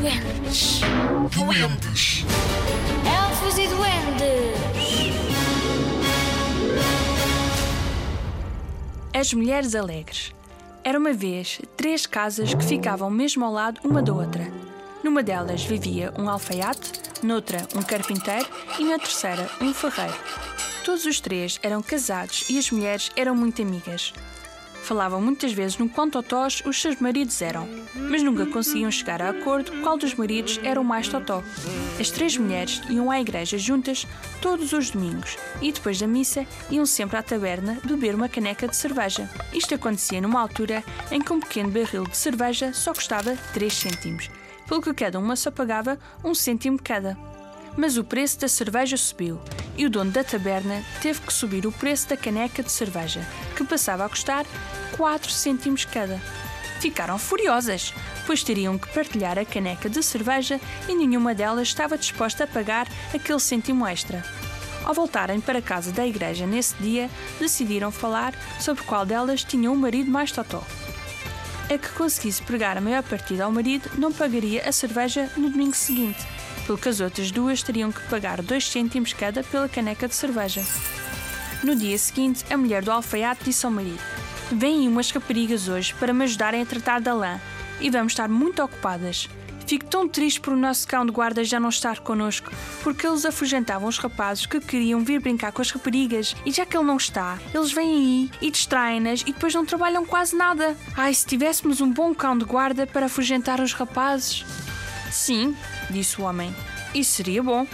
duendes. Duendes. Elfos e duendes. As Mulheres Alegres. Era uma vez três casas que ficavam mesmo ao lado uma da outra. Numa delas vivia um alfaiate, noutra um carpinteiro e na terceira um ferreiro. Todos os três eram casados e as mulheres eram muito amigas. Falavam muitas vezes no quão totós os seus maridos eram, mas nunca conseguiam chegar a acordo qual dos maridos era o mais totó. As três mulheres iam à igreja juntas todos os domingos e depois da missa iam sempre à taberna beber uma caneca de cerveja. Isto acontecia numa altura em que um pequeno barril de cerveja só custava 3 cêntimos, pelo que cada uma só pagava um cêntimo cada. Mas o preço da cerveja subiu e o dono da taberna teve que subir o preço da caneca de cerveja, que passava a custar 4 cêntimos cada. Ficaram furiosas, pois teriam que partilhar a caneca de cerveja e nenhuma delas estava disposta a pagar aquele cêntimo extra. Ao voltarem para casa da igreja nesse dia, decidiram falar sobre qual delas tinha um marido mais totó. A que conseguisse pregar a maior partida ao marido não pagaria a cerveja no domingo seguinte, pelo que as outras duas teriam que pagar 2 cêntimos cada pela caneca de cerveja. No dia seguinte, a mulher do alfaiate disse ao marido: Vêm umas raparigas hoje para me ajudarem a tratar da lã e vamos estar muito ocupadas. Fico tão triste por o nosso cão de guarda já não estar connosco, porque eles afugentavam os rapazes que queriam vir brincar com as raparigas e já que ele não está, eles vêm aí e distraem-nas e depois não trabalham quase nada. Ai, se tivéssemos um bom cão de guarda para afugentar os rapazes. Sim, disse o homem, isso seria bom.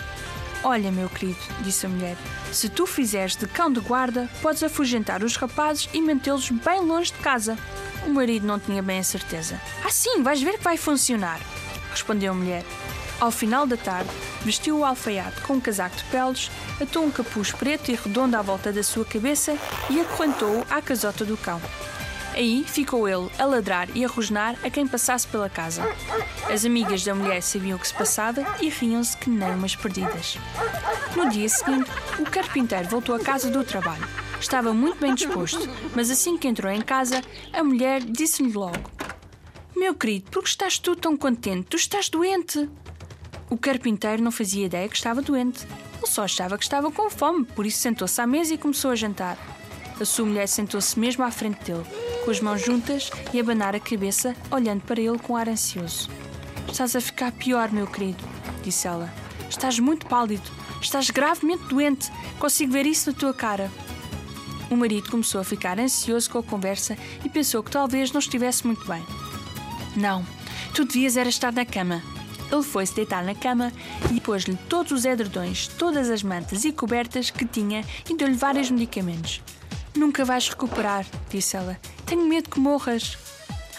Olha, meu querido, disse a mulher, se tu fizeres de cão de guarda, podes afugentar os rapazes e mantê-los bem longe de casa. O marido não tinha bem a certeza. Ah, sim, vais ver que vai funcionar, respondeu a mulher. Ao final da tarde, vestiu o alfaiate com um casaco de peles, atou um capuz preto e redondo à volta da sua cabeça e acorrentou-o à casota do cão. Aí ficou ele a ladrar e a rosnar a quem passasse pela casa. As amigas da mulher sabiam o que se passava e riam-se que nem umas perdidas. No dia seguinte, o carpinteiro voltou à casa do trabalho. Estava muito bem disposto, mas assim que entrou em casa, a mulher disse-lhe logo: Meu querido, por que estás tu tão contente? Tu estás doente. O carpinteiro não fazia ideia que estava doente. Ele só achava que estava com fome, por isso sentou-se à mesa e começou a jantar. A sua mulher sentou-se mesmo à frente dele, com as mãos juntas e abanar a cabeça, olhando para ele com ar ansioso. Estás a ficar pior, meu querido, disse ela. Estás muito pálido. Estás gravemente doente. Consigo ver isso na tua cara. O marido começou a ficar ansioso com a conversa e pensou que talvez não estivesse muito bem. Não, tu devias era estar na cama. Ele foi-se deitar na cama e pôs-lhe todos os edredões, todas as mantas e cobertas que tinha e deu-lhe vários medicamentos. Nunca vais recuperar, disse ela. Tenho medo que morras.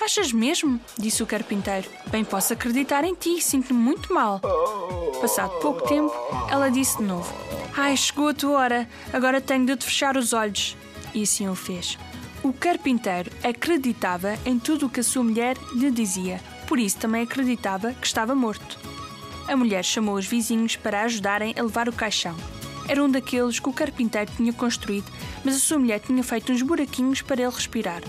Achas mesmo? disse o carpinteiro. Bem, posso acreditar em ti, sinto-me muito mal. Passado pouco tempo, ela disse de novo: Ai, chegou a tua hora, agora tenho de te fechar os olhos. E assim o fez. O carpinteiro acreditava em tudo o que a sua mulher lhe dizia, por isso também acreditava que estava morto. A mulher chamou os vizinhos para ajudarem a levar o caixão. Era um daqueles que o carpinteiro tinha construído, mas a sua mulher tinha feito uns buraquinhos para ele respirar.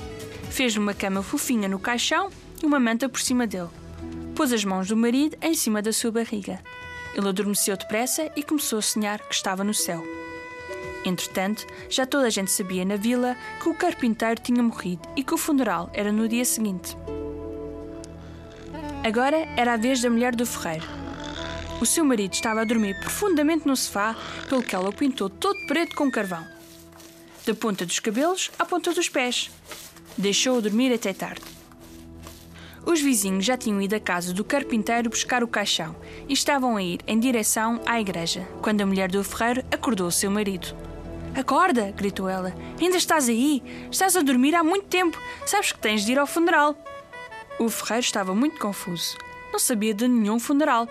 Fez-lhe uma cama fofinha no caixão e uma manta por cima dele. Pôs as mãos do marido em cima da sua barriga. Ele adormeceu depressa e começou a sonhar que estava no céu. Entretanto, já toda a gente sabia na vila que o carpinteiro tinha morrido e que o funeral era no dia seguinte. Agora era a vez da mulher do ferreiro. O seu marido estava a dormir profundamente no sofá, pelo que ela o pintou todo preto com carvão. Da ponta dos cabelos à ponta dos pés. Deixou-o dormir até tarde. Os vizinhos já tinham ido à casa do carpinteiro buscar o caixão e estavam a ir em direção à igreja, quando a mulher do ferreiro acordou o seu marido. Acorda! gritou ela. Ainda estás aí? Estás a dormir há muito tempo. Sabes que tens de ir ao funeral. O ferreiro estava muito confuso. Não sabia de nenhum funeral.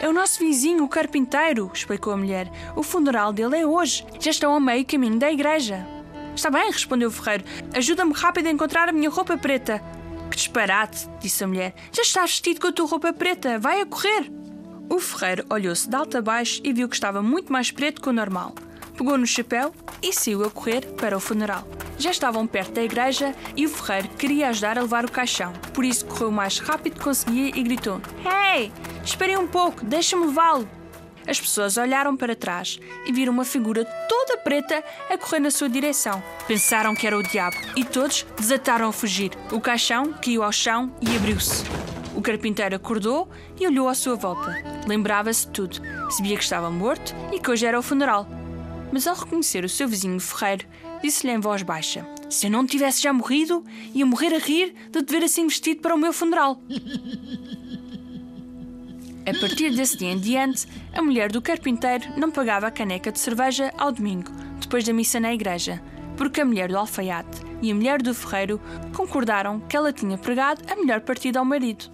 É o nosso vizinho, o carpinteiro, explicou a mulher. O funeral dele é hoje. Já estão a meio caminho da igreja. Está bem, respondeu o ferreiro. Ajuda-me rápido a encontrar a minha roupa preta. Que disparate, disse a mulher. Já estás vestido com a tua roupa preta. Vai a correr. O ferreiro olhou-se de alto a baixo e viu que estava muito mais preto que o normal. pegou no chapéu e saiu a correr para o funeral. Já estavam perto da igreja e o ferreiro queria ajudar a levar o caixão, por isso correu o mais rápido que conseguia e gritou: Hey, esperem um pouco, deixa-me levá-lo. As pessoas olharam para trás e viram uma figura toda preta a correr na sua direção. Pensaram que era o diabo e todos desataram a fugir. O caixão caiu ao chão e abriu-se. O carpinteiro acordou e olhou à sua volta. Lembrava-se de tudo. Sabia que estava morto e que hoje era o funeral. Mas ao reconhecer o seu vizinho ferreiro, disse-lhe em voz baixa: Se eu não tivesse já morrido, ia morrer a rir de te ver assim vestido para o meu funeral. A partir desse dia em diante, a mulher do carpinteiro não pagava a caneca de cerveja ao domingo, depois da missa na igreja, porque a mulher do alfaiate e a mulher do ferreiro concordaram que ela tinha pregado a melhor partida ao marido.